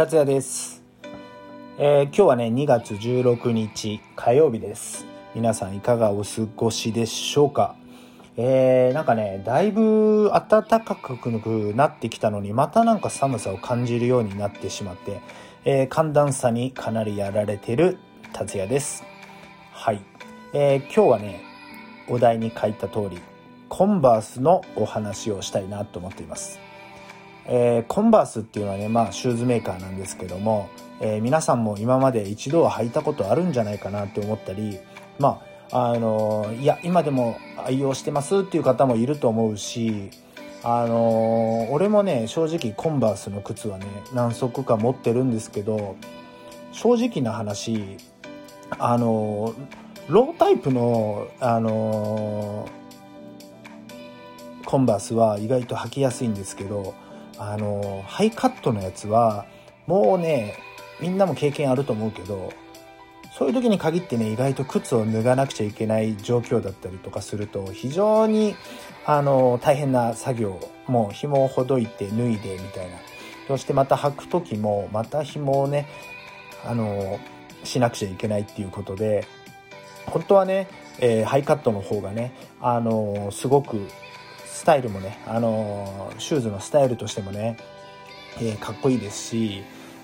達也です、えー今日はね2月16日火曜日です。皆さんいかがお過ごしでしょうか？えーなんかねだいぶ暖かくなってきたのにまたなんか寒さを感じるようになってしまって、えー寒暖差にかなりやられてる達也です。はい、えー今日はねお題に書いた通りコンバースのお話をしたいなと思っています。えーコンバースっていうのはね、まあ、シューズメーカーなんですけども、えー皆さんも今まで一度は履いたことあるんじゃないかなって思ったり、まあ、あのーいや、今でも愛用してますっていう方もいると思うし、あのー俺もね、正直コンバースの靴はね、何足か持ってるんですけど、正直な話、あのロータイプの、あのコンバースは意外と履きやすいんですけど、あのハイカットのやつはもうねみんなも経験あると思うけどそういう時に限ってね意外と靴を脱がなくちゃいけない状況だったりとかすると非常にあの大変な作業もう紐をほどいて脱いでみたいな。そしてまた履く時もまた紐をねあのしなくちゃいけないっていうことで本当はね、えーハイカットの方がねあのすごくスタイルもね、あのシューズのスタイルとしてもね、えーかっこいいですし、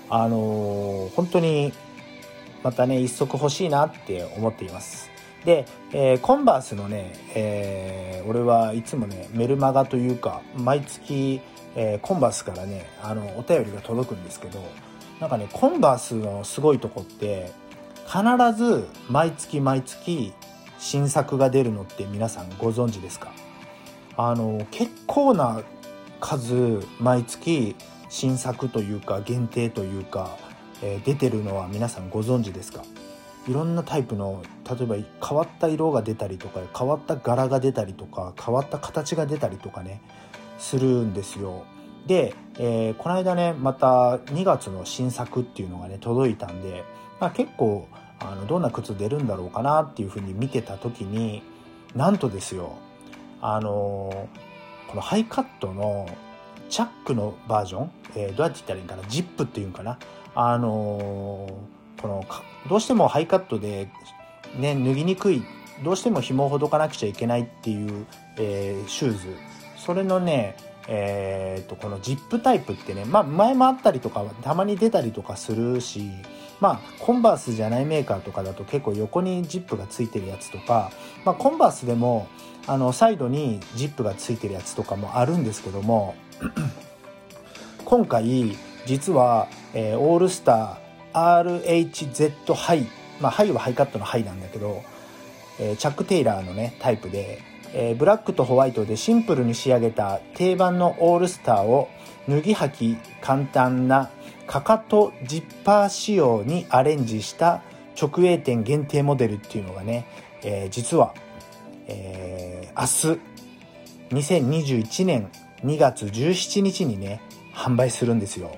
あのー本当にまたね一足欲しいなって思っています。で、えーコンバースのね、えー俺はいつもねメルマガというか毎月、えーコンバースからねあのお便りが届くんですけどなんかねコンバースのすごいとこって必ず毎月毎月新作が出るのって皆さんご存知ですか？あの結構な数毎月新作というか限定というか、えー出てるのは皆さんご存知ですか？いろんなタイプの例えば変わった色が出たりとか変わった柄が出たりとか変わった形が出たりとかねするんですよ。で、えーこの間ねまた2月の新作っていうのがね届いたんで、まあ、結構あのどんな靴出るんだろうかなっていうふうに見てた時になんとですよあのこのハイカットのチャックのバージョン、えーどうやって言ったらいいんかな？ジップっていうんかな？あのこのどうしてもハイカットでね脱ぎにくいどうしても紐をほどかなくちゃいけないっていう、えーシューズ。それのねえーとこのジップタイプってね、まあ、前もあったりとかたまに出たりとかするしまあコンバースじゃないメーカーとかだと結構横にジップがついてるやつとか、まあ、コンバースでもあのサイドにジップがついてるやつとかもあるんですけども今回実は、えーオールスター RHZ ハイまあハイはハイカットのハイなんだけど、えーチャック・テイラーのねタイプで、えーブラックとホワイトでシンプルに仕上げた定番のオールスターを脱ぎ履き簡単なかかとジッパー仕様にアレンジした直営店限定モデルっていうのがね、えー実は、えー明日2021年2月17日にね販売するんですよ。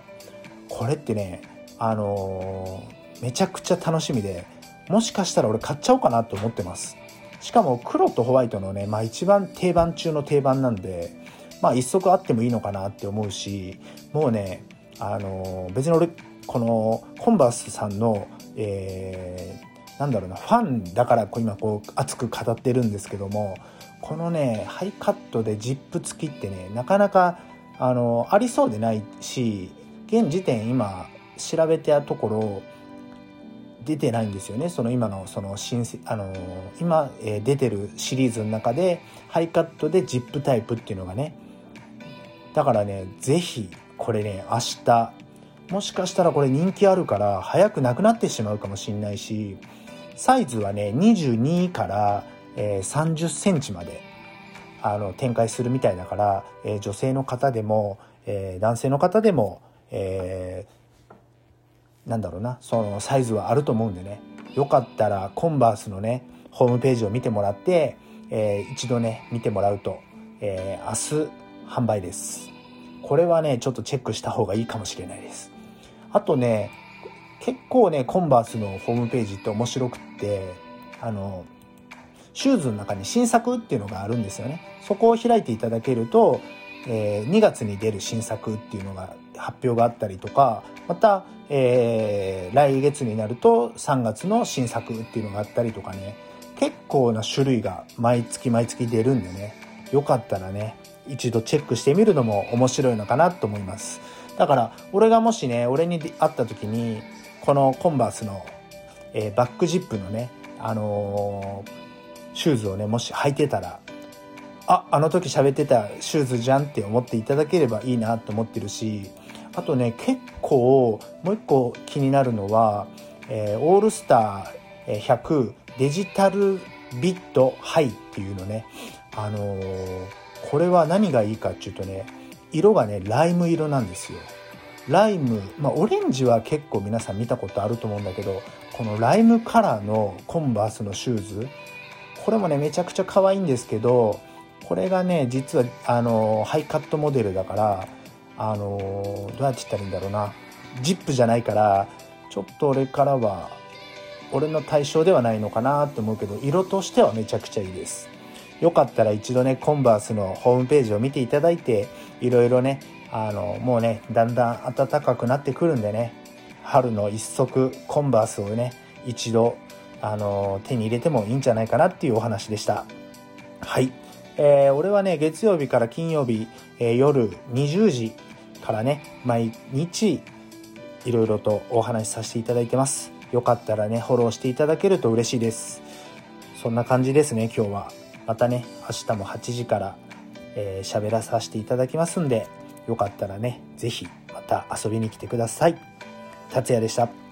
これってねあのーめちゃくちゃ楽しみでもしかしたら俺買っちゃおうかなと思ってます。しかも黒とホワイトのね、まあ、一番定番中の定番なんでまあ一足あってもいいのかなって思うしもうねあのー別に俺このコンバースさんのえーなんだろうなファンだからこう今こう熱く語ってるんですけどもこのねハイカットでジップ付きってねなかなかあのありそうでないし現時点今調べたところ出てないんですよね。その今のその新あの今、えー出てるシリーズの中でハイカットでジップタイプっていうのがねだからねぜひこれね明日もしかしたらこれ人気あるから早くなくなってしまうかもしれないしサイズはね22から、えー30センチまであの展開するみたいだから、えー女性の方でも、えー男性の方でも、えーなんだろうなそのサイズはあると思うんでね。よかったらコンバースのねホームページを見てもらって、えー一度ね見てもらうと、えー明日販売です。これはねちょっとチェックした方がいいかもしれないです。あとね結構ねコンバースのホームページって面白くってあのシューズの中に新作っていうのがあるんですよね。そこを開いていただけるとえー、2月に出る新作っていうのが発表があったりとかまた、えー、来月になると3月の新作っていうのがあったりとかね。結構な種類が毎月毎月出るんでね。よかったらね一度チェックしてみるのも面白いのかなと思います。だから俺がもしね俺に会った時にこのコンバースの、えー、バックジップのねあのー、シューズをねもし履いてたらああの時喋ってたシューズじゃんって思っていただければいいなと思ってるしあとね結構もう一個気になるのは、えー、オールスター100デジタルビットハイっていうのね。あのー、これは何がいいかっていうとね色がねライム色なんですよ。ライムまあオレンジは結構皆さん見たことあると思うんだけどこのライムカラーのコンバースのシューズこれもねめちゃくちゃ可愛いんですけどこれがね実はあのハイカットモデルだからあのどうやって言ったらいいんだろうな。ジップじゃないからちょっと俺からは俺の対象ではないのかなと思うけど色としてはめちゃくちゃいいです。よかったら一度ねコンバースのホームページを見ていただいていろいろねあのもうねだんだん暖かくなってくるんでね春の一足コンバースをね一度あの手に入れてもいいんじゃないかなっていうお話でしたはいえー、俺はね、月曜日から金曜日、えー、夜20時からね、毎日、いろいろとお話しさせていただいてます。よかったらね、フォローしていただけると嬉しいです。そんな感じですね、今日は。またね、明日も8時から、えー、喋らさせていただきますんで、よかったらね、ぜひまた遊びに来てください。達也でした。